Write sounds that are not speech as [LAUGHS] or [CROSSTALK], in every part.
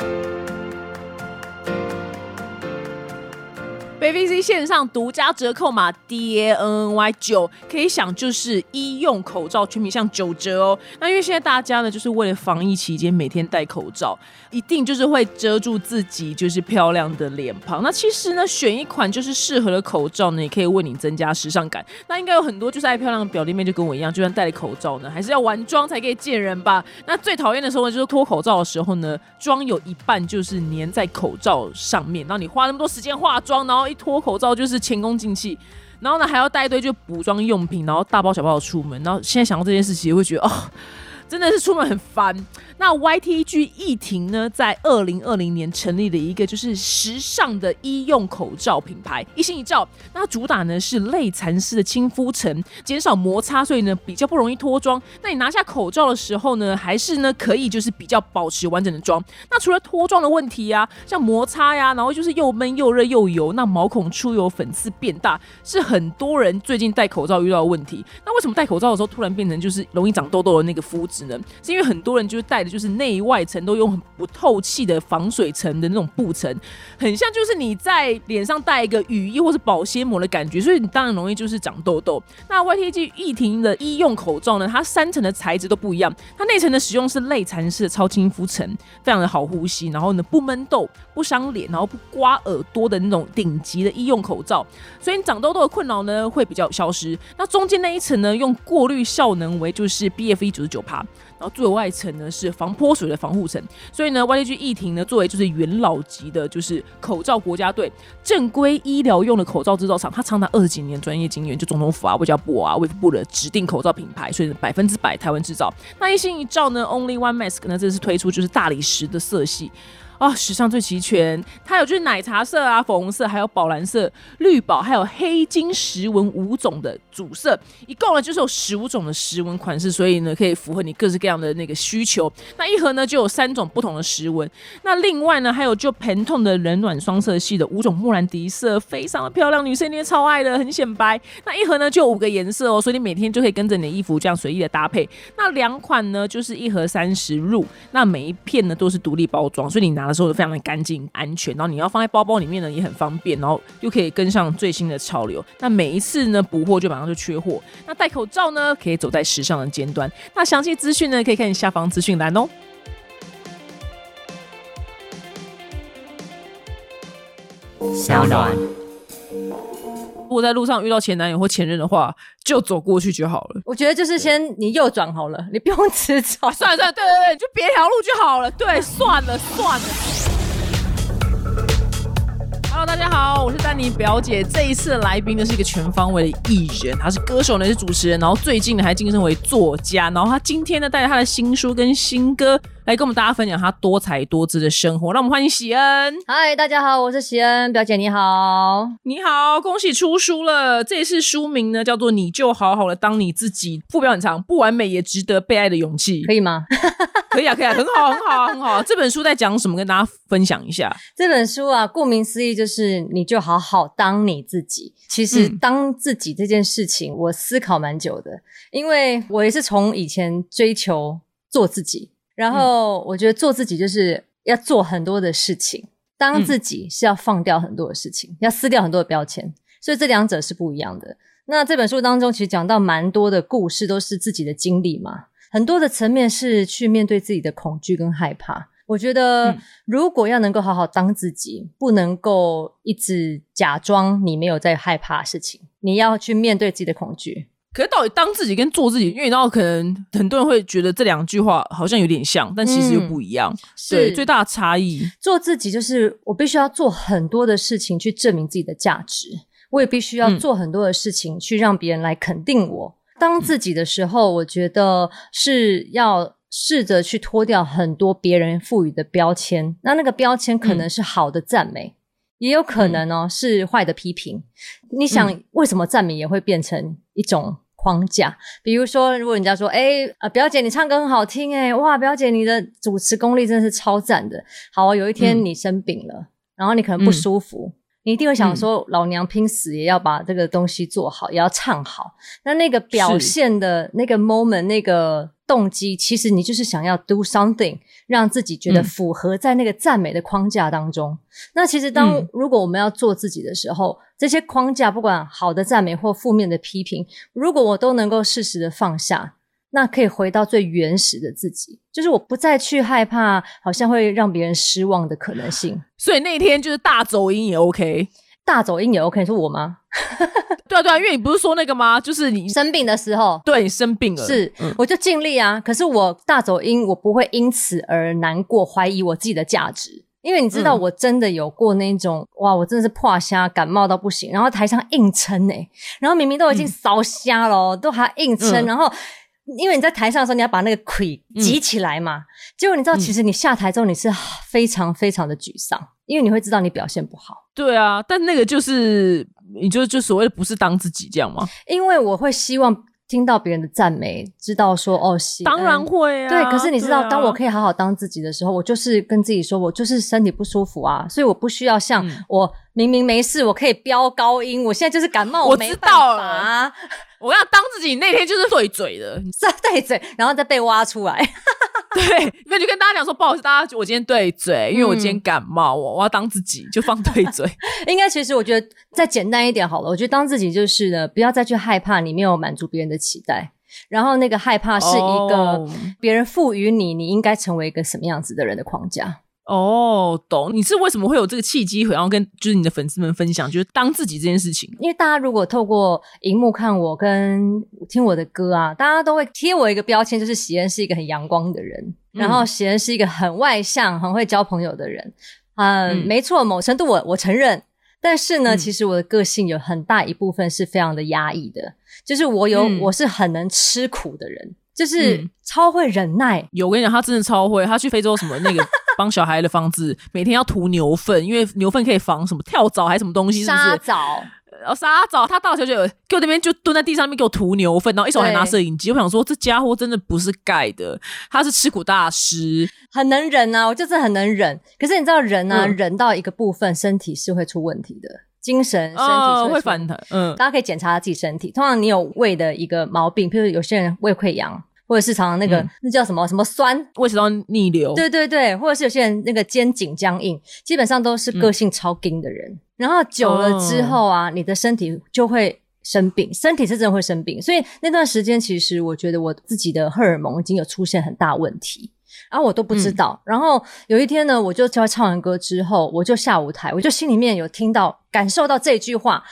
you BVC 线上独家折扣码 DANY 九，可以享就是医用口罩全品项九折哦。那因为现在大家呢，就是为了防疫期间每天戴口罩，一定就是会遮住自己就是漂亮的脸庞。那其实呢，选一款就是适合的口罩呢，也可以为你增加时尚感。那应该有很多就是爱漂亮的表弟妹就跟我一样，就算戴了口罩呢，还是要完妆才可以见人吧。那最讨厌的时候呢，就是脱口罩的时候呢，妆有一半就是粘在口罩上面，然后你花那么多时间化妆，然后。一脱口罩就是前功尽弃，然后呢还要带一堆就补妆用品，然后大包小包的出门，然后现在想到这件事情，会觉得哦，真的是出门很烦。那 YTG 艺婷呢，在二零二零年成立了一个就是时尚的医用口罩品牌，一心一照。那主打呢是类蚕丝的亲肤层，减少摩擦，所以呢比较不容易脱妆。那你拿下口罩的时候呢，还是呢可以就是比较保持完整的妆。那除了脱妆的问题呀，像摩擦呀，然后就是又闷又热又油，那毛孔出油、粉刺变大，是很多人最近戴口罩遇到的问题。那为什么戴口罩的时候突然变成就是容易长痘痘的那个肤质呢？是因为很多人就是戴。就是内外层都用很不透气的防水层的那种布层，很像就是你在脸上戴一个雨衣或是保鲜膜的感觉，所以你当然容易就是长痘痘。那 YTG 易婷的医用口罩呢，它三层的材质都不一样，它内层的使用是类蚕丝的超亲肤层，非常的好呼吸，然后呢不闷痘、不伤脸，然后不刮耳朵的那种顶级的医用口罩，所以你长痘痘的困扰呢会比较消失。那中间那一层呢，用过滤效能为就是 BFE 九十九帕。然后最外层呢是防泼水的防护层，所以呢，YTG 易婷呢作为就是元老级的，就是口罩国家队正规医疗用的口罩制造厂，它长达二十几年专业经验，就总统府啊、外交部啊、卫福部的指定口罩品牌，所以百分之百台湾制造。那一心一照呢，Only One Mask 呢这次推出就是大理石的色系。啊，史上最齐全，它有就是奶茶色啊、粉红色，还有宝蓝色、绿宝，还有黑金石纹五种的主色，一共呢就是有十五种的石纹款式，所以呢可以符合你各式各样的那个需求。那一盒呢就有三种不同的石纹，那另外呢还有就盆痛的冷暖双色系的五种莫兰迪色，非常的漂亮，女生也超爱的，很显白。那一盒呢就五个颜色哦，所以你每天就可以跟着你的衣服这样随意的搭配。那两款呢就是一盒三十入，那每一片呢都是独立包装，所以你拿。的时候非常的干净安全，然后你要放在包包里面呢也很方便，然后又可以跟上最新的潮流。那每一次呢补货就马上就缺货。那戴口罩呢可以走在时尚的尖端。那详细资讯呢可以看下方资讯栏哦。小暖。如果在路上遇到前男友或前任的话，就走过去就好了。我觉得就是先你右转好了，你不用直走。算了算了，对对对，就别条路就好了。对，算了 [LAUGHS] 算了。Hello，大家好，我是丹尼表姐。这一次的来宾呢是一个全方位的艺人，他是歌手呢，是主持人，然后最近呢还晋升为作家。然后他今天呢带着他的新书跟新歌。来跟我们大家分享他多才多姿的生活，让我们欢迎喜恩。嗨，大家好，我是喜恩表姐，你好，你好，恭喜出书了。这次书名呢叫做《你就好好的当你自己》，副标很长，不完美也值得被爱的勇气，可以吗？[LAUGHS] 可以啊，可以啊，很好，很好，很好。这本书在讲什么？跟大家分享一下。这本书啊，顾名思义就是你就好好当你自己。其实当自己这件事情，我思考蛮久的，因为我也是从以前追求做自己。然后我觉得做自己就是要做很多的事情，当自己是要放掉很多的事情，要撕掉很多的标签，所以这两者是不一样的。那这本书当中其实讲到蛮多的故事，都是自己的经历嘛，很多的层面是去面对自己的恐惧跟害怕。我觉得如果要能够好好当自己，不能够一直假装你没有在害怕事情，你要去面对自己的恐惧。可是到底当自己跟做自己，因为你知道，可能很多人会觉得这两句话好像有点像，但其实又不一样。对，最大的差异，做自己就是我必须要做很多的事情去证明自己的价值，我也必须要做很多的事情去让别人来肯定我。当自己的时候，我觉得是要试着去脱掉很多别人赋予的标签，那那个标签可能是好的赞美。也有可能哦，是坏的批评。你想，为什么赞美也会变成一种框架？比如说，如果人家说：“哎，啊，表姐你唱歌很好听，哎，哇，表姐你的主持功力真的是超赞的。”好啊，有一天你生病了，然后你可能不舒服，你一定会想说：“老娘拼死也要把这个东西做好，也要唱好。”那那个表现的那个 moment，那个动机，其实你就是想要 do something，让自己觉得符合在那个赞美的框架当中。那其实当如果我们要做自己的时候，这些框架不管好的赞美或负面的批评，如果我都能够适时的放下。那可以回到最原始的自己，就是我不再去害怕，好像会让别人失望的可能性。所以那天就是大走音也 OK，大走音也 OK，是我吗？[LAUGHS] 对啊对啊，因为你不是说那个吗？就是你生病的时候，对你生病了，是我就尽力啊。可是我大走音，我不会因此而难过，怀疑我自己的价值。因为你知道，我真的有过那种哇，我真的是破瞎，感冒到不行，然后台上硬撑哎，然后明明都已经烧瞎了，都还硬撑，然后。因为你在台上的时候，你要把那个盔挤起来嘛。结果你知道，其实你下台之后，你是非常非常的沮丧，因为你会知道你表现不好。对啊，但那个就是，你就就所谓的不是当自己这样吗？因为我会希望听到别人的赞美，知道说哦，当然会啊。对，可是你知道，当我可以好好当自己的时候，我就是跟自己说，我就是身体不舒服啊，所以我不需要像我明明没事，我可以飙高音，我现在就是感冒，我知道了。我要当自己那天就是对嘴的，[LAUGHS] 是对嘴，然后再被挖出来。[LAUGHS] 对，那就跟大家讲说，不好意思，大家，我今天对嘴，因为我今天感冒，[LAUGHS] 我我要当自己，就放对嘴。应该其实我觉得再简单一点好了，我觉得当自己就是呢，不要再去害怕你没有满足别人的期待，然后那个害怕是一个别人赋予你你应该成为一个什么样子的人的框架。哦，懂。你是为什么会有这个契机，然后跟就是你的粉丝们分享，就是当自己这件事情？因为大家如果透过荧幕看我跟听我的歌啊，大家都会贴我一个标签，就是喜恩是一个很阳光的人，然后喜恩是一个很外向、很会交朋友的人。嗯，没错，某程度我我承认。但是呢，其实我的个性有很大一部分是非常的压抑的，就是我有我是很能吃苦的人。就是超会忍耐，有我跟你讲，他真的超会。他去非洲什么那个帮小孩的房子，每天要涂牛粪，因为牛粪可以防什么跳蚤还是什么东西，是不是？沙蚤，然后沙蚤，他到时候就给我那边就蹲在地上面给我涂牛粪，然后一手还拿摄影机。我想说，这家伙真的不是盖的，他是吃苦大师，很能忍啊！我就是很能忍。可是你知道，人啊，忍到一个部分，身体是会出问题的，精神、身体会反弹。嗯，大家可以检查自己身体。通常你有胃的一个毛病，譬如有些人胃溃疡。或者是常常那个那叫什么什么酸，胃食道逆流，对对对，或者是有些人那个肩颈僵硬，基本上都是个性超硬的人。然后久了之后啊，你的身体就会生病，身体是真的会生病。所以那段时间，其实我觉得我自己的荷尔蒙已经有出现很大问题，然后我都不知道。然后有一天呢，我就在唱完歌之后，我就下舞台，我就心里面有听到、感受到这句话：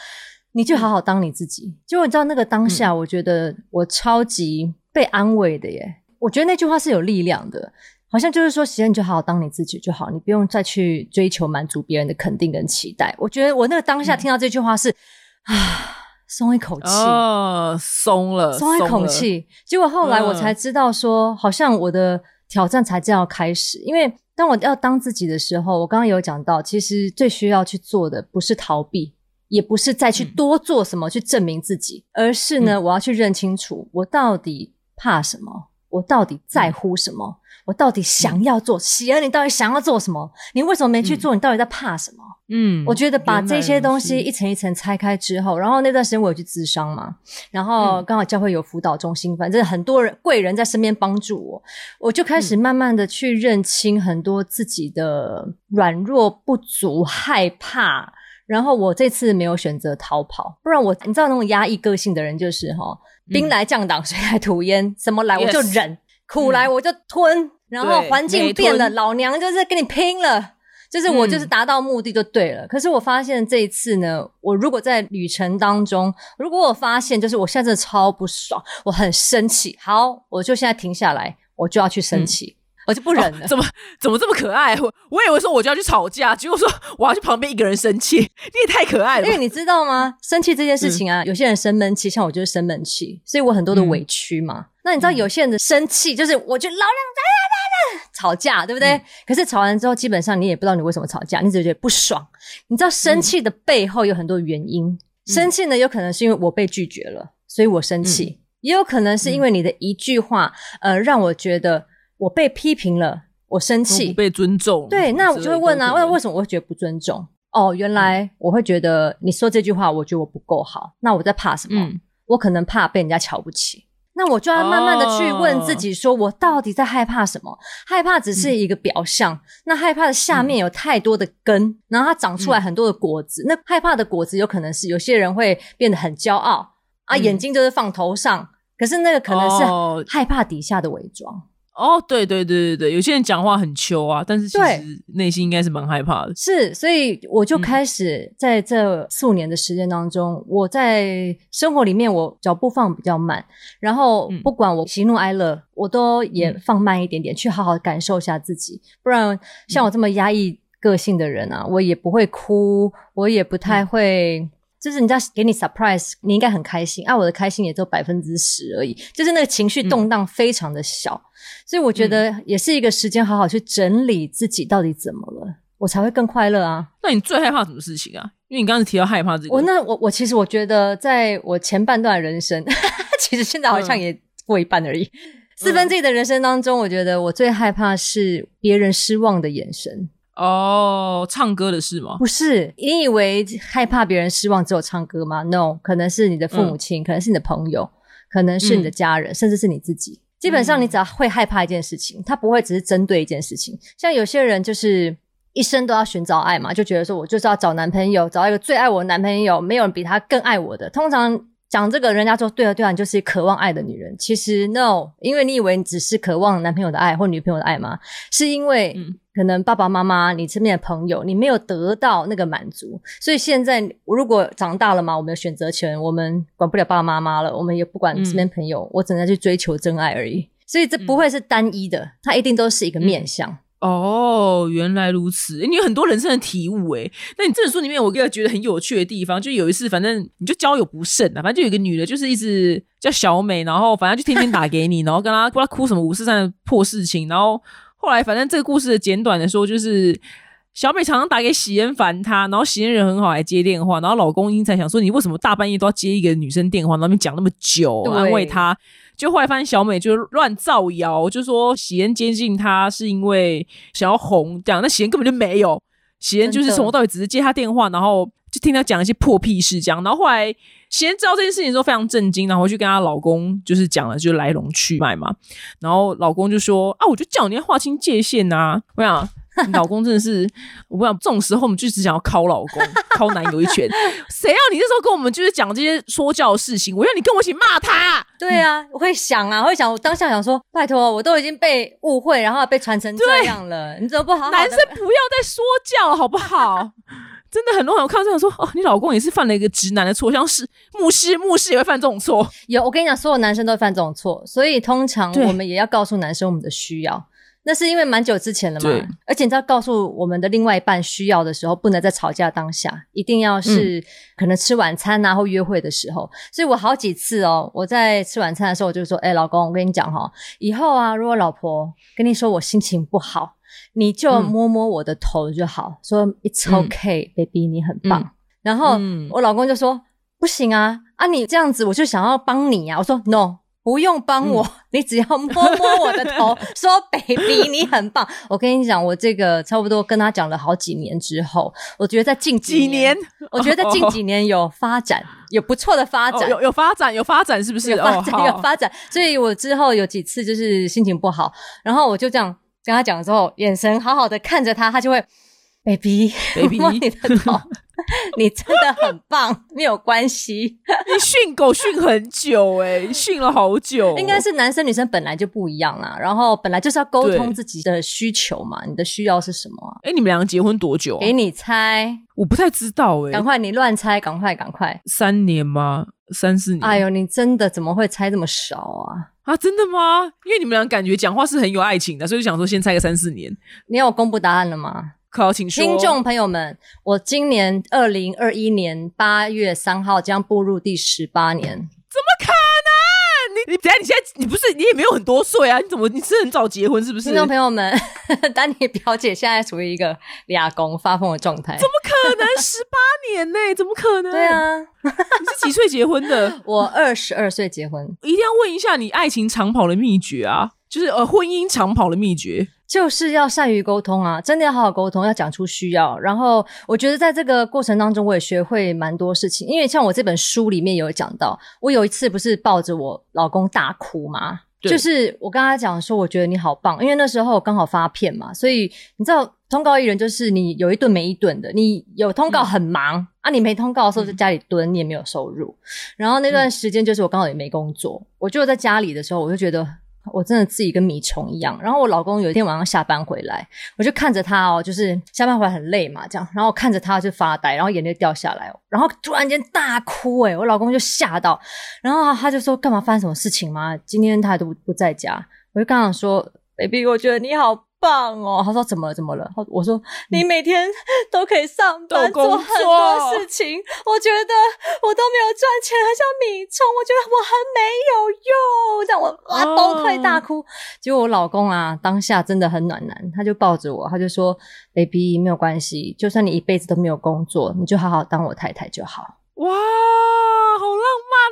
你就好好当你自己。就你知道那个当下，我觉得我超级。被安慰的耶，我觉得那句话是有力量的，好像就是说，其实你就好好当你自己就好，你不用再去追求满足别人的肯定跟期待。我觉得我那个当下听到这句话是啊，松一口气，哦，松了，松一口气。结果后来我才知道，说好像我的挑战才正要开始。因为当我要当自己的时候，我刚刚有讲到，其实最需要去做的不是逃避。也不是再去多做什么去证明自己，而是呢，我要去认清楚我到底。怕什么？我到底在乎什么？我到底想要做？喜儿，你到底想要做什么？你为什么没去做？你到底在怕什么？嗯，我觉得把这些东西一层一层拆开之后，然后那段时间我有去咨商嘛，然后刚好教会有辅导中心，反正很多人贵人在身边帮助我，我就开始慢慢的去认清很多自己的软弱不足、害怕。然后我这次没有选择逃跑，不然我你知道那种压抑个性的人就是哈。兵来将挡，水来土掩，什么来我就忍，苦来我就吞，然后环境变了，老娘就是跟你拼了，就是我就是达到目的就对了。可是我发现这一次呢，我如果在旅程当中，如果我发现就是我现在真的超不爽，我很生气，好，我就现在停下来，我就要去生气。我就不忍了，怎么怎么这么可爱？[LAUGHS] 我我以为说我就要去吵架，结果说我要去旁边一个人生气，[LAUGHS] 你也太可爱了。因为你知道吗？生气这件事情啊，有些人生闷气，像我就是生闷气，所以我很多的委屈嘛。那你知道有些人的生气，就是我就老两在在在吵架，对不对？可是吵完之后，基本上你也不知道你为什么吵架，你只觉得不爽。你知道生气的背后有很多原因，生气呢有可能是因为我被拒绝了，所以我生气；也有可能是因为你的一句话，呃，让我觉得。我被批评了，我生气，被尊重。对，那我就会问啊，为为什么我会觉得不尊重？哦，原来我会觉得你说这句话，我觉得我不够好。那我在怕什么？我可能怕被人家瞧不起。那我就要慢慢的去问自己，说我到底在害怕什么？害怕只是一个表象，那害怕的下面有太多的根，然后它长出来很多的果子。那害怕的果子有可能是有些人会变得很骄傲啊，眼睛就是放头上，可是那个可能是害怕底下的伪装。哦，对对对对对，有些人讲话很秋啊，但是其实内心应该是蛮害怕的。是，所以我就开始在这四五年的时间当中，我在生活里面我脚步放比较慢，然后不管我喜怒哀乐，我都也放慢一点点，去好好感受一下自己。不然像我这么压抑个性的人啊，我也不会哭，我也不太会。就是人家给你 surprise，你应该很开心。啊，我的开心也只有百分之十而已，就是那个情绪动荡非常的小，所以我觉得也是一个时间，好好去整理自己到底怎么了，我才会更快乐啊。那你最害怕什么事情啊？因为你刚刚提到害怕这个，我那我我其实我觉得，在我前半段人生，[LAUGHS] 其实现在好像也过一半而已，四分之一的人生当中，我觉得我最害怕是别人失望的眼神。哦，唱歌的事吗？不是，你以为害怕别人失望只有唱歌吗？No，可能是你的父母亲，可能是你的朋友，可能是你的家人，甚至是你自己。基本上，你只要会害怕一件事情，他不会只是针对一件事情。像有些人就是一生都要寻找爱嘛，就觉得说我就是要找男朋友，找一个最爱我的男朋友，没有人比他更爱我的。通常。讲这个，人家说对啊对啊，你就是渴望爱的女人。其实 no，因为你以为你只是渴望男朋友的爱或女朋友的爱吗？是因为可能爸爸妈妈、你身边的朋友，你没有得到那个满足，所以现在如果长大了嘛，我们有选择权，我们管不了爸爸妈妈了，我们也不管身边朋友，我只能去追求真爱而已。所以这不会是单一的，它一定都是一个面相。哦，原来如此！你有很多人生的体悟诶。那你这本书里面，我个觉得很有趣的地方，就有一次，反正你就交友不慎啊，反正就有一个女的，就是一直叫小美，然后反正就天天打给你，[LAUGHS] 然后跟她不知道哭什么五四三的破事情，然后后来反正这个故事的简短的说，就是小美常常打给喜恩烦她，然后喜恩人很好，还接电话，然后老公因才想说，你为什么大半夜都要接一个女生电话，那边讲那么久，安慰她。就后来发现小美就乱造谣，就说喜恩接近她是因为想要红，这样那喜恩根本就没有，喜恩就是从头到尾只是接她电话，然后就听她讲一些破屁事，这样。然后后来先知道这件事情之后非常震惊，然后去跟她老公就是讲了，就来龙去脉嘛。然后老公就说啊，我就叫你要划清界限呐，[LAUGHS] 我想。老公真的是，我不知道这种时候我们就只想要敲老公、敲男友一拳。谁要你这时候跟我们就是讲这些说教的事情？我要你跟我一起骂他。对啊，我会想啊，[LAUGHS] 我会想，我当下想说，拜托，我都已经被误会，然后被传成这样了，你怎么不好？男生不要再说教好不好？[LAUGHS] 真的很多人我看到这样说，哦，你老公也是犯了一个直男的错，像是牧师，牧师也会犯这种错。有，我跟你讲，所有男生都会犯这种错，所以通常我们也要告诉男生我们的需要。那是因为蛮久之前了嘛，而且你知道，告诉我们的另外一半需要的时候，不能在吵架当下，一定要是可能吃晚餐啊或约会的时候。所以我好几次哦，我在吃晚餐的时候，我就说：“哎，老公，我跟你讲哈，以后啊，如果老婆跟你说我心情不好，你就摸摸我的头就好，说 It's okay, baby，你很棒。”然后我老公就说：“不行啊，啊，你这样子，我就想要帮你呀。”我说：“No。”不用帮我，[LAUGHS] 你只要摸摸我的头，[LAUGHS] 说 “baby，你很棒”。我跟你讲，我这个差不多跟他讲了好几年之后，我觉得在近几年，我觉得在近几年有发展，有不错的发展，有有发展，有发展，是不是？有发展，[LAUGHS] 有发展。所以我之后有几次就是心情不好，然后我就这样跟他讲之后，眼神好好的看着他，他就会。baby，baby，摸你的头，[LAUGHS] 你真的很棒，没有关系。你训狗训很久哎，训了好久。应该是男生女生本来就不一样啦，然后本来就是要沟通自己的需求嘛。你的需要是什么？哎，你们两个结婚多久？给你猜，我不太知道哎。赶快，你乱猜，赶快，赶快。三年吗？三四年？哎呦，你真的怎么会猜这么少啊？啊，真的吗？因为你们俩感觉讲话是很有爱情的，所以就想说先猜个三四年。你有公布答案了吗？听众朋友们，我今年二零二一年八月三号将步入第十八年，怎么可能？你你等下，你现在你不是你也没有很多岁啊？你怎么你是很早结婚是不是？听众朋友们，[LAUGHS] 丹尼表姐现在处于一个俩公发疯的状态，怎么可能？十八年呢？[LAUGHS] 怎么可能？对啊，[LAUGHS] 你是几岁结婚的？我二十二岁结婚，一定要问一下你爱情长跑的秘诀啊！就是呃，婚姻长跑的秘诀，就是要善于沟通啊，真的要好好沟通，要讲出需要。然后我觉得在这个过程当中，我也学会蛮多事情。因为像我这本书里面有讲到，我有一次不是抱着我老公大哭吗？就是我跟他讲说，我觉得你好棒，因为那时候刚好发片嘛，所以你知道通告艺人就是你有一顿没一顿的，你有通告很忙啊，你没通告的时候在家里蹲，你也没有收入。然后那段时间就是我刚好也没工作，我就在家里的时候，我就觉得。我真的自己跟米虫一样。然后我老公有一天晚上下班回来，我就看着他哦，就是下班回来很累嘛，这样。然后看着他就发呆，然后眼泪掉下来，然后突然间大哭，诶我老公就吓到，然后他就说：“干嘛发生什么事情吗？今天他都不在家。”我就刚想说：“baby，我觉得你好。”棒哦！他说怎么了？怎么了？我说你每天都可以上班做很多事情，我觉得我都没有赚钱，还像米虫，我觉得我很没有用，让我啊崩溃大哭。结果我老公啊，当下真的很暖男，他就抱着我，他就说：“baby，没有关系，就算你一辈子都没有工作，你就好好当我太太就好。”哇，好浪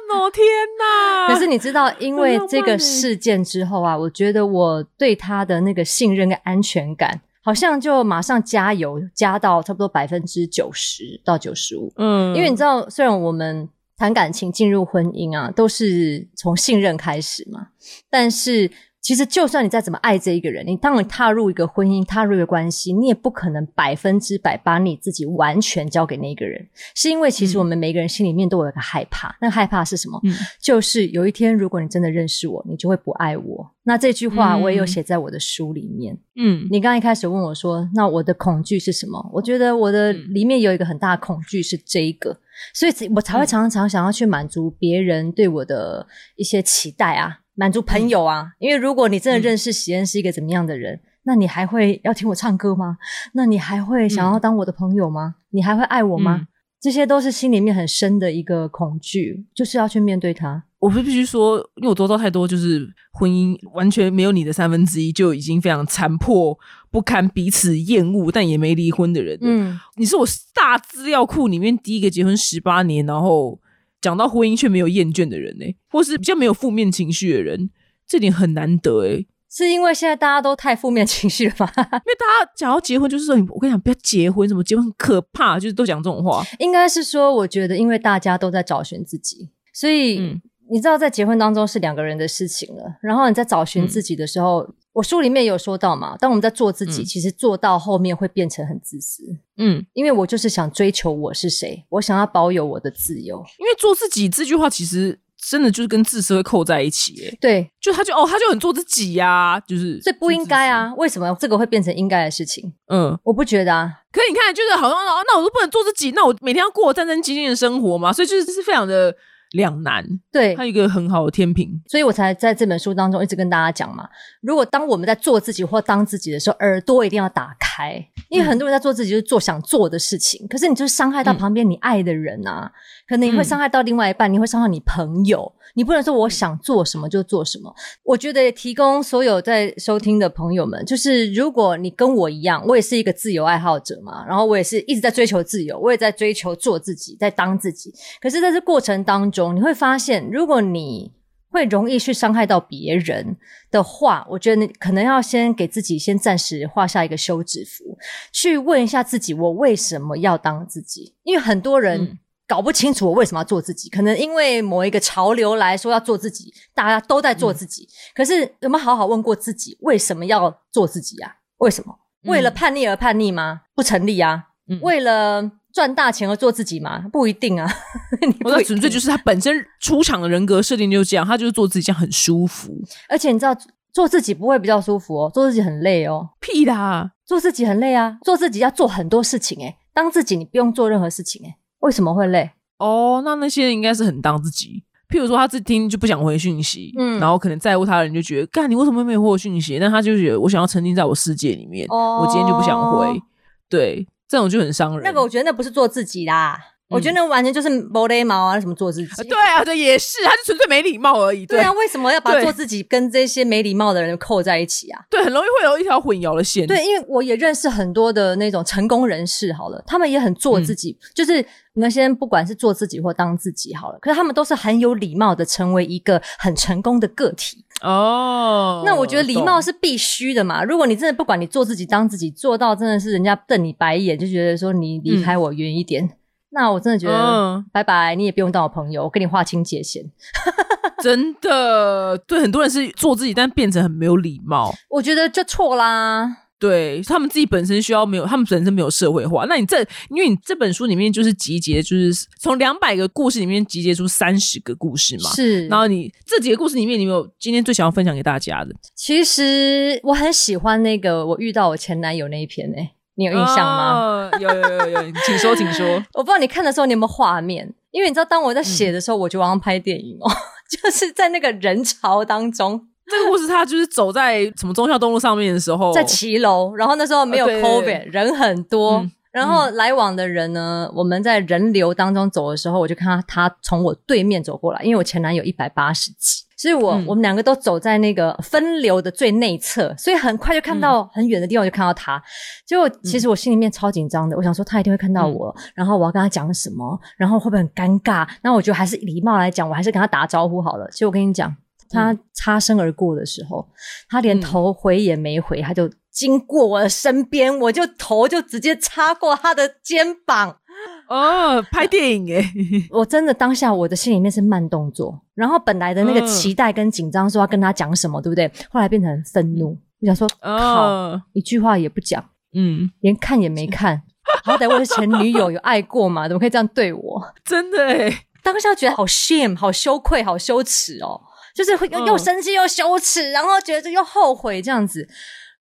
漫哦！天哪！可是你知道，因为这个事件之后啊，我觉得我对他的那个信任跟安全感，好像就马上加油加到差不多百分之九十到九十五。嗯，因为你知道，虽然我们谈感情进入婚姻啊，都是从信任开始嘛，但是。其实，就算你再怎么爱这一个人，你当你踏入一个婚姻、踏入一个关系，你也不可能百分之百把你自己完全交给那个人，是因为其实我们每个人心里面都有一个害怕。那害怕是什么？就是有一天，如果你真的认识我，你就会不爱我。那这句话我也有写在我的书里面。嗯，你刚一开始问我说，那我的恐惧是什么？我觉得我的里面有一个很大的恐惧是这一个，所以我才会常常想要去满足别人对我的一些期待啊。满足朋友啊，因为如果你真的认识喜恩是一个怎么样的人，那你还会要听我唱歌吗？那你还会想要当我的朋友吗？你还会爱我吗？这些都是心里面很深的一个恐惧，就是要去面对它。我必须说，因为我周遭太多就是婚姻完全没有你的三分之一就已经非常残破不堪、彼此厌恶但也没离婚的人。嗯，你是我大资料库里面第一个结婚十八年，然后。讲到婚姻却没有厌倦的人呢，或是比较没有负面情绪的人，这点很难得哎。是因为现在大家都太负面情绪了吧？[LAUGHS] 因为大家想要结婚，就是说，我跟你讲，不要结婚，什么结婚很可怕，就是都讲这种话。应该是说，我觉得因为大家都在找寻自己，所以你知道，在结婚当中是两个人的事情了。然后你在找寻自己的时候。我书里面有说到嘛，当我们在做自己，其实做到后面会变成很自私。嗯，因为我就是想追求我是谁，我想要保有我的自由。因为做自己这句话，其实真的就是跟自私会扣在一起。哎，对，就他就哦，他就很做自己呀，就是这不应该啊？为什么这个会变成应该的事情？嗯，我不觉得啊。可你看，就是好像那我都不能做自己，那我每天要过战战兢兢的生活嘛，所以就是是非常的。两难，对，它有一个很好的天平，所以我才在这本书当中一直跟大家讲嘛。如果当我们在做自己或当自己的时候，耳朵一定要打开，因为很多人在做自己，就是做想做的事情，可是你就是伤害到旁边你爱的人啊，可能你会伤害到另外一半，你会伤害你朋友。你不能说我想做什么就做什么。我觉得提供所有在收听的朋友们，就是如果你跟我一样，我也是一个自由爱好者嘛，然后我也是一直在追求自由，我也在追求做自己，在当自己。可是在这过程当中，你会发现，如果你会容易去伤害到别人的话，我觉得你可能要先给自己先暂时画下一个休止符，去问一下自己：我为什么要当自己？因为很多人。搞不清楚我为什么要做自己，可能因为某一个潮流来说要做自己，大家都在做自己。可是有没有好好问过自己，为什么要做自己啊？为什么？为了叛逆而叛逆吗？不成立啊！为了赚大钱而做自己吗？不一定啊！[LAUGHS] 我的纯粹就是他本身出场的人格设定就是这样，他就是做自己这样很舒服。而且你知道，做自己不会比较舒服哦，做自己很累哦。屁的，做自己很累啊！做自己要做很多事情诶，当自己你不用做任何事情诶。为什么会累？哦，那那些人应该是很当自己。譬如说，他自己听就不想回讯息，嗯，然后可能在乎他的人就觉得，干你为什么没有回我讯息？但他就觉得我想要沉浸在我世界里面，我今天就不想回。对，这种就很伤人。那个我觉得那不是做自己啦，我觉得那完全就是毛雷毛啊，什么做自己。对啊，对，也是，他就纯粹没礼貌而已。对啊，为什么要把做自己跟这些没礼貌的人扣在一起啊？对，很容易会有一条混淆的线。对，因为我也认识很多的那种成功人士，好了，他们也很做自己，就是我们先不管是做自己或当自己好了，可是他们都是很有礼貌的，成为一个很成功的个体。哦，那我觉得礼貌是必须的嘛。如果你真的不管你做自己当自己，做到真的是人家瞪你白眼，就觉得说你离开我远一点。那我真的觉得，拜拜，你也不用当我朋友，我跟你划清界限。[LAUGHS] 真的，对很多人是做自己，但变成很没有礼貌。我觉得就错啦。对他们自己本身需要没有，他们本身没有社会化。那你这，因为你这本书里面就是集结，就是从两百个故事里面集结出三十个故事嘛。是，然后你这几个故事里面，你有今天最想要分享给大家的？其实我很喜欢那个我遇到我前男友那一篇诶。你有印象吗？有有有有，请说，请说。[LAUGHS] 我不知道你看的时候你有没有画面，因为你知道，当我在写的时候，我就往拍电影哦，[LAUGHS] 就是在那个人潮当中。这个故事他就是走在什么忠孝东路上面的时候，在骑楼，然后那时候没有 COVID，人很多，然后来往的人呢，我们在人流当中走的时候，我就看到他从我对面走过来，因为我前男友一百八十几。所以，我我们两个都走在那个分流的最内侧，所以很快就看到很远的地方，就看到他。结果，其实我心里面超紧张的，我想说他一定会看到我，然后我要跟他讲什么，然后会不会很尴尬？那我觉得还是礼貌来讲，我还是跟他打招呼好了。其实我跟你讲，他擦身而过的时候，他连头回也没回，他就经过我的身边，我就头就直接插过他的肩膀。哦，拍电影哎！[LAUGHS] 我真的当下我的心里面是慢动作，然后本来的那个期待跟紧张，说要跟他讲什么，对不对？后来变成愤怒，我想说，靠，一句话也不讲，嗯，连看也没看，好歹我是前女友，有爱过嘛？怎么可以这样对我？真的哎，当下觉得好 shame，好羞愧，好羞耻哦，就是会又生气又羞耻，然后觉得又后悔这样子。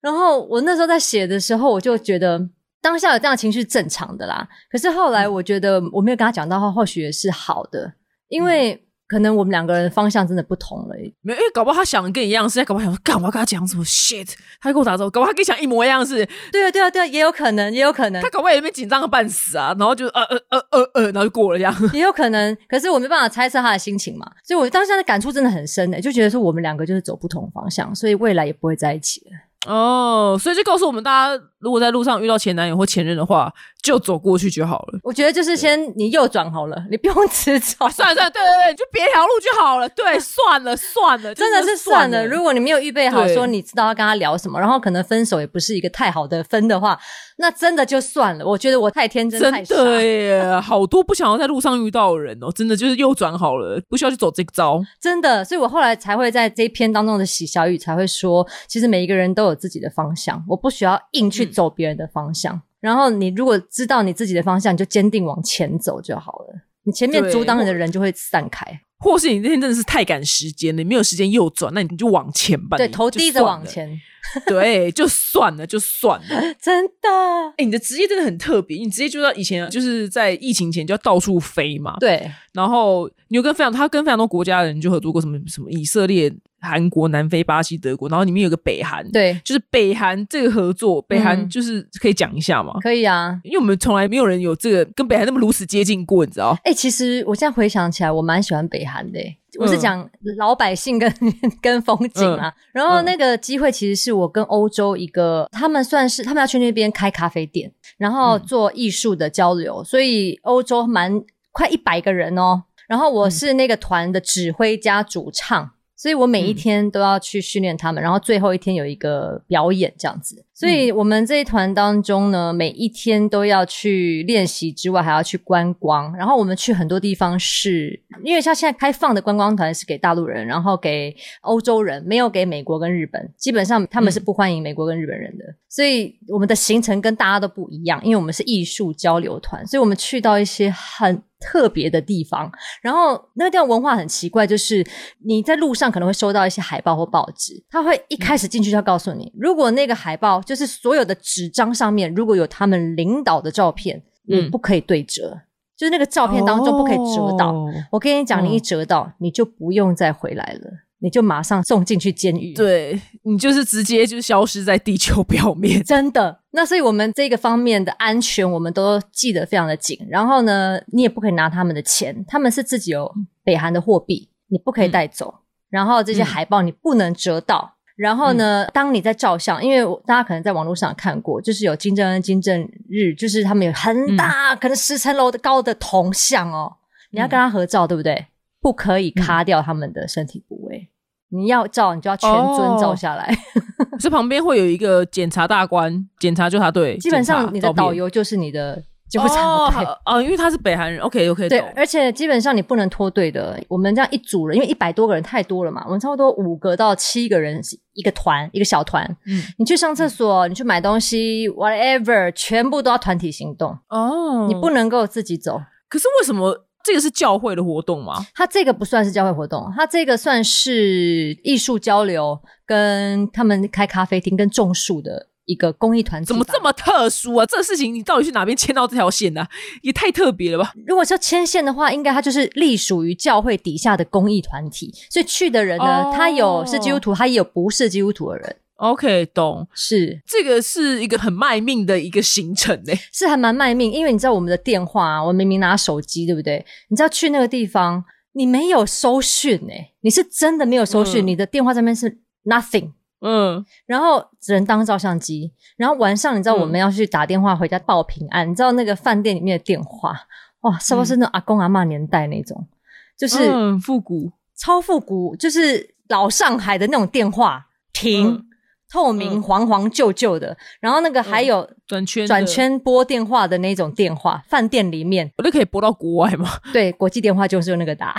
然后我那时候在写的时候，我就觉得。当下有这样情绪正常的啦，可是后来我觉得我没有跟他讲到话，或许也是好的，因为可能我们两个人方向真的不同了。没，因为搞不好他想的跟你一样，是在搞不好想说干嘛跟他讲什么 shit，他跟我打招呼，搞不好他跟你想一模一样是。对啊，对啊，对啊，也有可能，也有可能。他搞不好也被紧张的半死啊，然后就呃呃呃呃呃，然后就过了这样。也有可能，可是我没办法猜测他的心情嘛，所以我当下的感触真的很深的，就觉得说我们两个就是走不同方向，所以未来也不会在一起了。哦，所以就告诉我们大家，如果在路上遇到前男友或前任的话，就走过去就好了。我觉得就是先你右转好了，你不用直走。算了算了，对对对，就别条路就好了。对，算了算了，真的是算了。如果你没有预备好，说你知道要跟他聊什么，然后可能分手也不是一个太好的分的话，那真的就算了。我觉得我太天真，太傻。耶，好多不想要在路上遇到的人哦，真的就是右转好了，不需要去走这个招。真的，所以我后来才会在这一篇当中的喜小雨才会说，其实每一个人都有。自己的方向，我不需要硬去走别人的方向。然后你如果知道你自己的方向，你就坚定往前走就好了。你前面阻挡你的人就会散开，或是你那天真的是太赶时间了，没有时间右转，那你就往前吧。对，头低着往前，[LAUGHS] 对，就算了，就算了。[LAUGHS] 真的，哎，你的职业真的很特别，你职业就要以前就是在疫情前就要到处飞嘛。对，然后你又跟非常他跟非常多国家的人就合作过，什么什么以色列。韩国、南非、巴西、德国，然后里面有个北韩，对，就是北韩这个合作，北韩就是可以讲一下吗？可以啊，因为我们从来没有人有这个跟北韩那么如此接近过，你知道？哎，其实我现在回想起来，我蛮喜欢北韩的。我是讲老百姓跟 [LAUGHS] 跟风景啊。然后那个机会其实是我跟欧洲一个，他们算是他们要去那边开咖啡店，然后做艺术的交流，所以欧洲蛮快一百个人哦。然后我是那个团的指挥加主唱。所以我每一天都要去训练他们，然后最后一天有一个表演这样子。所以我们这一团当中呢，每一天都要去练习之外，还要去观光。然后我们去很多地方，是因为像现在开放的观光团是给大陆人，然后给欧洲人，没有给美国跟日本。基本上他们是不欢迎美国跟日本人的。所以我们的行程跟大家都不一样，因为我们是艺术交流团，所以我们去到一些很。特别的地方，然后那个地方文化很奇怪，就是你在路上可能会收到一些海报或报纸，他会一开始进去就要告诉你，如果那个海报就是所有的纸张上面如果有他们领导的照片，嗯不可以对折，就是那个照片当中不可以折到。我跟你讲，你一折到，你就不用再回来了。你就马上送进去监狱。对你就是直接就消失在地球表面。真的。那所以我们这个方面的安全，我们都记得非常的紧。然后呢，你也不可以拿他们的钱，他们是自己有北韩的货币，你不可以带走。然后这些海报你不能折到。然后呢，当你在照相，因为大家可能在网络上看过，就是有金正恩、金正日，就是他们有很大，可能十层楼的高的铜像哦，你要跟他合照，对不对？不可以卡掉他们的身体部位。你要照，你就要全尊照下来。[LAUGHS] 这旁边会有一个检查大官，检查就他对，[LAUGHS] 基本上你的导游就是你的。就会哦哦，因为他是北韩人，OK OK，对，而且基本上你不能脱队的。我们这样一组人，因为一百多个人太多了嘛，我们差不多五个到七个人一个团，一个小团。嗯，你去上厕所，你去买东西，whatever，全部都要团体行动哦，你不能够自己走。可是为什么这个是教会的活动吗？他这个不算是教会活动，他这个算是艺术交流，跟他们开咖啡厅，跟种树的。一个公益团体怎么这么特殊啊？这个事情你到底去哪边牵到这条线呢？也太特别了吧！如果是牵线的话，应该它就是隶属于教会底下的公益团体，所以去的人呢，他有是基督徒，他也有不是基督徒的人。OK，懂。是这个是一个很卖命的一个行程呢，是还蛮卖命，因为你知道我们的电话，我明明拿手机，对不对？你知道去那个地方，你没有收讯哎，你是真的没有收讯，你的电话上面是 nothing。嗯，然后只能当照相机。然后晚上，你知道我们要去打电话回家报平安。你知道那个饭店里面的电话，哇，是不是那阿公阿妈年代那种？就是复古，超复古，就是老上海的那种电话亭，透明黄黄旧旧的。然后那个还有转圈转圈拨电话的那种电话，饭店里面我都可以拨到国外吗？对，国际电话就是用那个打。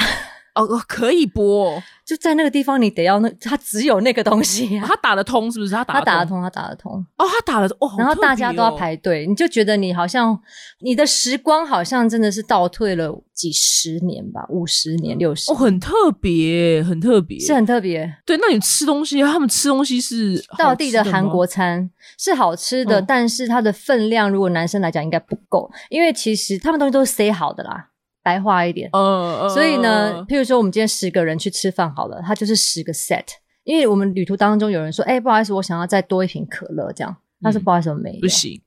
哦，可以播，就在那个地方，你得要那，他只有那个东西，[LAUGHS] 他打得通是不是？他打他打得通，他打得通。哦，他打得哦，然后大家都要排队，你就觉得你好像你的时光好像真的是倒退了几十年吧，五十年、六十。哦，很特别，很特别，是很特别。对，那你吃东西，他们吃东西是道地的韩国餐，是好吃的，但是它的分量，如果男生来讲应该不够，因为其实他们东西都是塞好的啦。白话一点，嗯，所以呢，譬如说我们今天十个人去吃饭好了，它就是十个 set。因为我们旅途当中有人说，哎，不好意思，我想要再多一瓶可乐，这样，他说不好意思，没有，不行，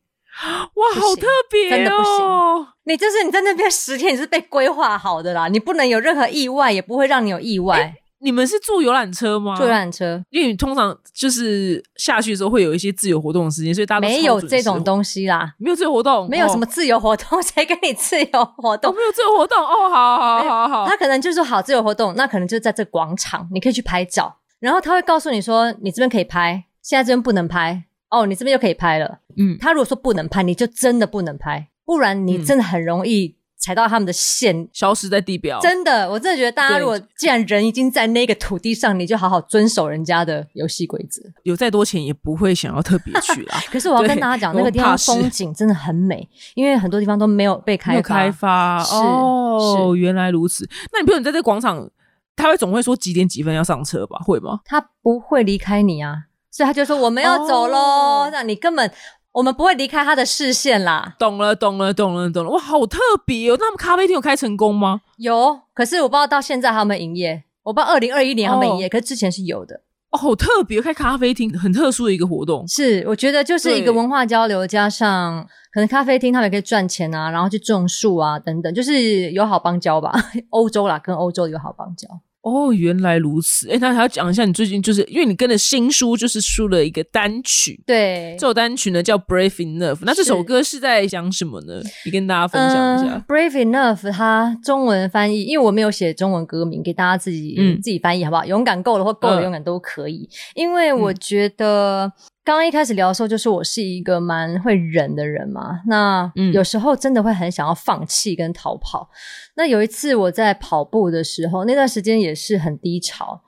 哇，好特别，真的不行。你就是你在那边十天，你是被规划好的啦，你不能有任何意外，也不会让你有意外。你们是坐游览车吗？坐游览车，因为你通常就是下去的时候会有一些自由活动的时间，所以大家没有这种东西啦，没有自由活动，没有什么自由活动，谁跟你自由活动？没有自由活动哦，好好好好，他可能就说好自由活动，那可能就在这广场，你可以去拍照，然后他会告诉你说你这边可以拍，现在这边不能拍哦，你这边就可以拍了。嗯，他如果说不能拍，你就真的不能拍，不然你真的很容易。踩到他们的线，消失在地表。真的，我真的觉得大家如果既然人已经在那个土地上，你就好好遵守人家的游戏规则。有再多钱也不会想要特别去啦。[LAUGHS] 可是我要跟大家讲，那个地方风景真的很美，因为很多地方都没有被开发。开发哦，原来如此。那你比如你在这广场，他会总会说几点几分要上车吧？会吗？他不会离开你啊，所以他就说我们要走喽。那你根本。我们不会离开他的视线啦。懂了，懂了，懂了，懂了。哇，好特别哦！那他们咖啡厅有开成功吗？有，可是我不知道到现在他们营业。我不知道二零二一年他们营业，可是之前是有的。哦，好特别，开咖啡厅，很特殊的一个活动。是，我觉得就是一个文化交流，加上可能咖啡厅他们也可以赚钱啊，然后去种树啊，等等，就是友好邦交吧。[LAUGHS] 欧洲啦，跟欧洲友好邦交。哦，原来如此。哎，那还要讲一下，你最近就是因为你跟的新书就是出了一个单曲，对，这首单曲呢叫《Brave Enough》。那这首歌是在讲什么呢？你跟大家分享一下。Brave Enough，它中文翻译，因为我没有写中文歌名，给大家自己自己翻译好不好？勇敢够了或够了勇敢都可以，因为我觉得。刚刚一开始聊的时候，就是我是一个蛮会忍的人嘛。那有时候真的会很想要放弃跟逃跑。那有一次我在跑步的时候，那段时间也是很低潮。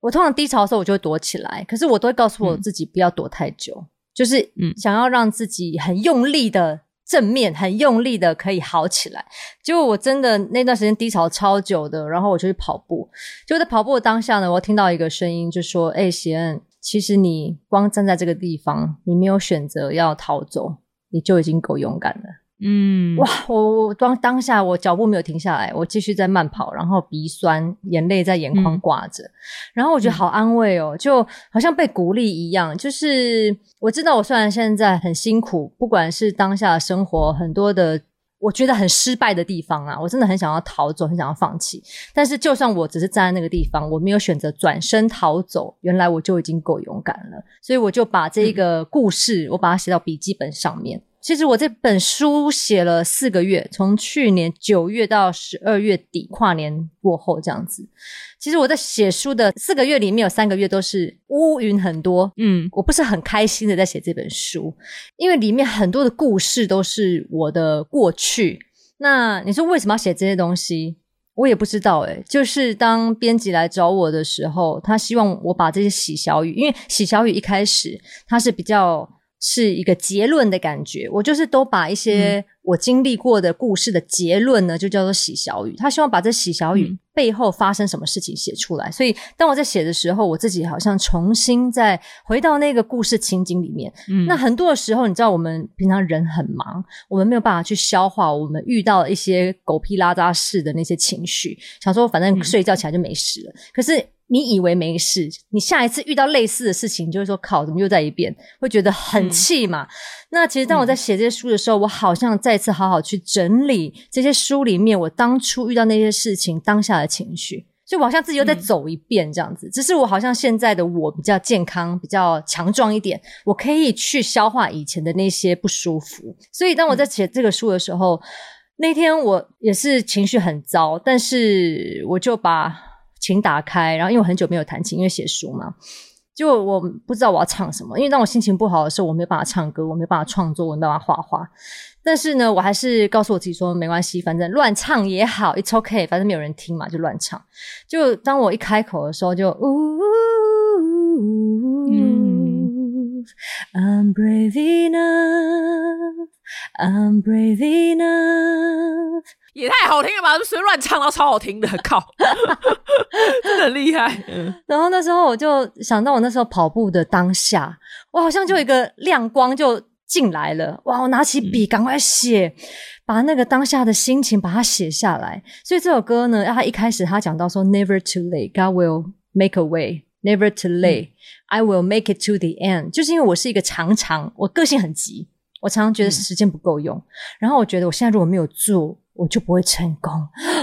我通常低潮的时候，我就会躲起来。可是我都会告诉我自己不要躲太久，就是想要让自己很用力的正面，很用力的可以好起来。结果我真的那段时间低潮超久的，然后我就去跑步。就在跑步的当下呢，我听到一个声音，就说：“哎，贤恩。”其实你光站在这个地方，你没有选择要逃走，你就已经够勇敢了。嗯，哇，我我当当下我脚步没有停下来，我继续在慢跑，然后鼻酸，眼泪在眼眶挂着，然后我觉得好安慰哦，就好像被鼓励一样。就是我知道，我虽然现在很辛苦，不管是当下的生活很多的。我觉得很失败的地方啊，我真的很想要逃走，很想要放弃。但是，就算我只是站在那个地方，我没有选择转身逃走，原来我就已经够勇敢了。所以，我就把这个故事，我把它写到笔记本上面。其实我这本书写了四个月，从去年九月到十二月底跨年过后这样子。其实我在写书的四个月里面有三个月都是乌云很多，嗯，我不是很开心的在写这本书，因为里面很多的故事都是我的过去。那你说为什么要写这些东西？我也不知道诶，就是当编辑来找我的时候，他希望我把这些喜小雨，因为喜小雨一开始他是比较。是一个结论的感觉，我就是都把一些我经历过的故事的结论呢，就叫做喜小雨。他希望把这喜小雨背后发生什么事情写出来，所以当我在写的时候，我自己好像重新再回到那个故事情景里面。那很多的时候，你知道，我们平常人很忙，我们没有办法去消化我们遇到一些狗屁拉渣式的那些情绪，想说反正睡觉起来就没事了。可是。你以为没事，你下一次遇到类似的事情，就会说靠，怎么又在一遍？会觉得很气嘛？那其实当我在写这些书的时候，我好像再次好好去整理这些书里面我当初遇到那些事情当下的情绪，所以我好像自己又再走一遍这样子。只是我好像现在的我比较健康、比较强壮一点，我可以去消化以前的那些不舒服。所以当我在写这个书的时候，那天我也是情绪很糟，但是我就把。琴打开，然后因为我很久没有弹琴，因为写书嘛，就我不知道我要唱什么。因为当我心情不好的时候，我没有办法唱歌，我没有办法创作，我没有办法画画。但是呢，我还是告诉我自己说，没关系，反正乱唱也好，it's okay，反正没有人听嘛，就乱唱。就当我一开口的时候，就呜，I'm brave enough，I'm brave enough。也太好听了吧！就随便乱唱，到超好听的，[LAUGHS] 靠，[LAUGHS] 真的很厉害。然后那时候我就想到，我那时候跑步的当下，我好像就一个亮光就进来了。哇！我拿起笔，赶快写，把那个当下的心情把它写下来。所以这首歌呢，他一开始他讲到说：“Never too late, God will make a way. Never too late, I will make it to the end。”就是因为我是一个常常，我个性很急，我常常觉得时间不够用。然后我觉得我现在如果没有做。我就不会成功。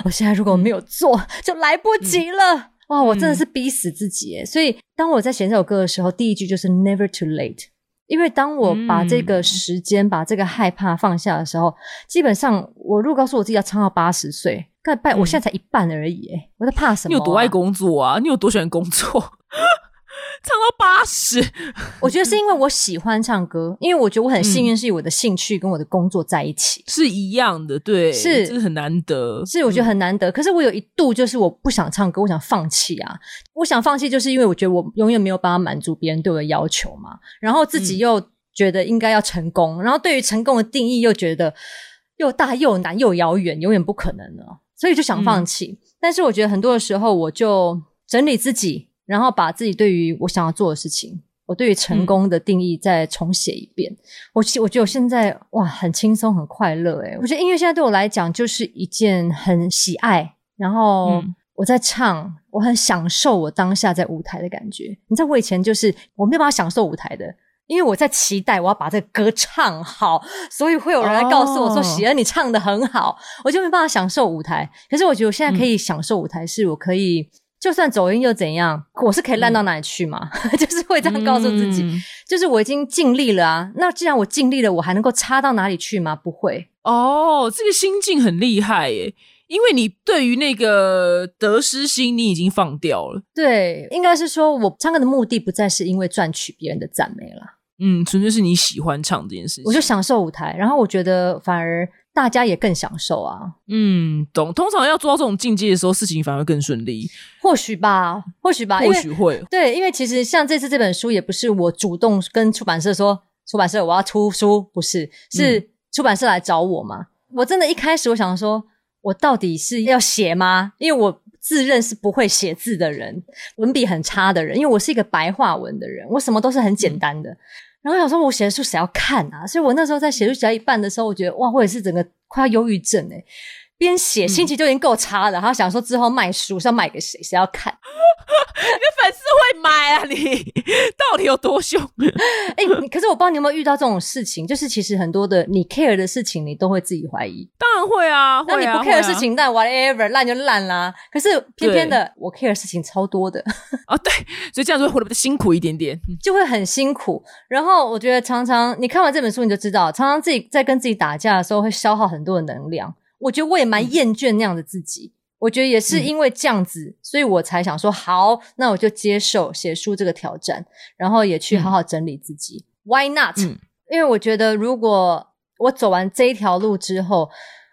我现在如果没有做，就来不及了。哇，我真的是逼死自己。所以当我在写这首歌的时候，第一句就是 “never too late”。因为当我把这个时间、把这个害怕放下的时候，基本上我如果告诉我自己要唱到八十岁，但半我现在才一半而已。我在怕什么？你有多爱工作啊？你有多喜欢工作？唱到八十，[LAUGHS] 我觉得是因为我喜欢唱歌，因为我觉得我很幸运，是我的兴趣跟我的工作在一起。是一样的，对，是。是很难得，是我觉得很难得。可是我有一度就是我不想唱歌，我想放弃啊，我想放弃，就是因为我觉得我永远没有办法满足别人对我的要求嘛，然后自己又觉得应该要成功，然后对于成功的定义又觉得又大又难又遥远，永远不可能了，所以就想放弃。但是我觉得很多的时候，我就整理自己。然后把自己对于我想要做的事情，我对于成功的定义再重写一遍。我我觉得我现在哇，很轻松，很快乐。诶我觉得音乐现在对我来讲就是一件很喜爱。然后我在唱，我很享受我当下在舞台的感觉。你知道我以前就是我没有办法享受舞台的，因为我在期待我要把这个歌唱好，所以会有人来告诉我说：“喜恩，你唱的很好。”我就没办法享受舞台。可是我觉得我现在可以享受舞台，是我可以。就算走音又怎样？我是可以烂到哪里去吗？[LAUGHS] 就是会这样告诉自己，就是我已经尽力了啊。那既然我尽力了，我还能够差到哪里去吗？不会哦。这个心境很厉害耶，因为你对于那个得失心，你已经放掉了。对，应该是说我唱歌的目的不再是因为赚取别人的赞美了。嗯，纯粹是你喜欢唱这件事情，我就享受舞台。然后我觉得反而。大家也更享受啊，嗯，懂。通常要做到这种境界的时候，事情反而更顺利。或许吧，或许吧，或许会。对，因为其实像这次这本书，也不是我主动跟出版社说，出版社我要出书，不是，是出版社来找我嘛。我真的一开始我想说，我到底是要写吗？因为我自认是不会写字的人，文笔很差的人，因为我是一个白话文的人，我什么都是很简单的。然后想说，我写的书谁要看啊？所以我那时候在写书写到一半的时候，我觉得哇，我也是整个快要忧郁症哎。边写心情就已经够差了，然后想说之后卖书是要卖给谁？谁要看？[LAUGHS] 你的粉丝会买啊？你 [LAUGHS] 到底有多凶？[LAUGHS] 哎，可是我不知道你有没有遇到这种事情，就是其实很多的你 care 的事情，你都会自己怀疑。当然会啊，那你不 care 的事情，那 whatever 烂就烂啦。可是偏偏的，我 care 的事情超多的啊。对，所以这样子会活得比较辛苦一点点，就会很辛苦。然后我觉得常常你看完这本书，你就知道，常常自己在跟自己打架的时候，会消耗很多的能量。我觉得我也蛮厌倦那样的自己，我觉得也是因为这样子，所以我才想说好，那我就接受写书这个挑战，然后也去好好整理自己。Why not？因为我觉得如果我走完这一条路之后，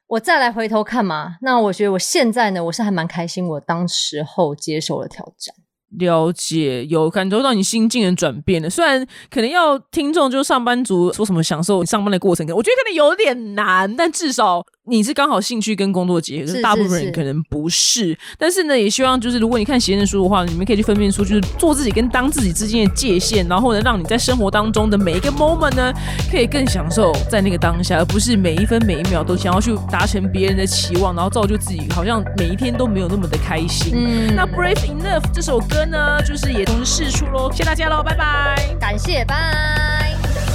我再来回头看嘛，那我觉得我现在呢，我是还蛮开心，我当时候接受了挑战。了解，有感受到你心境的转变了。虽然可能要听众就是上班族说什么享受上班的过程，我觉得可能有点难，但至少。你是刚好兴趣跟工作结合，是大部分人可能不是。但是呢，也希望就是如果你看闲人书的话，你们可以去分辨出就是做自己跟当自己之间的界限，然后呢，让你在生活当中的每一个 moment 呢，可以更享受在那个当下，而不是每一分每一秒都想要去达成别人的期望，然后造就自己好像每一天都没有那么的开心。嗯，那 Brave Enough 这首歌呢，就是也同时试出喽，谢谢大家喽，拜拜，感谢，拜。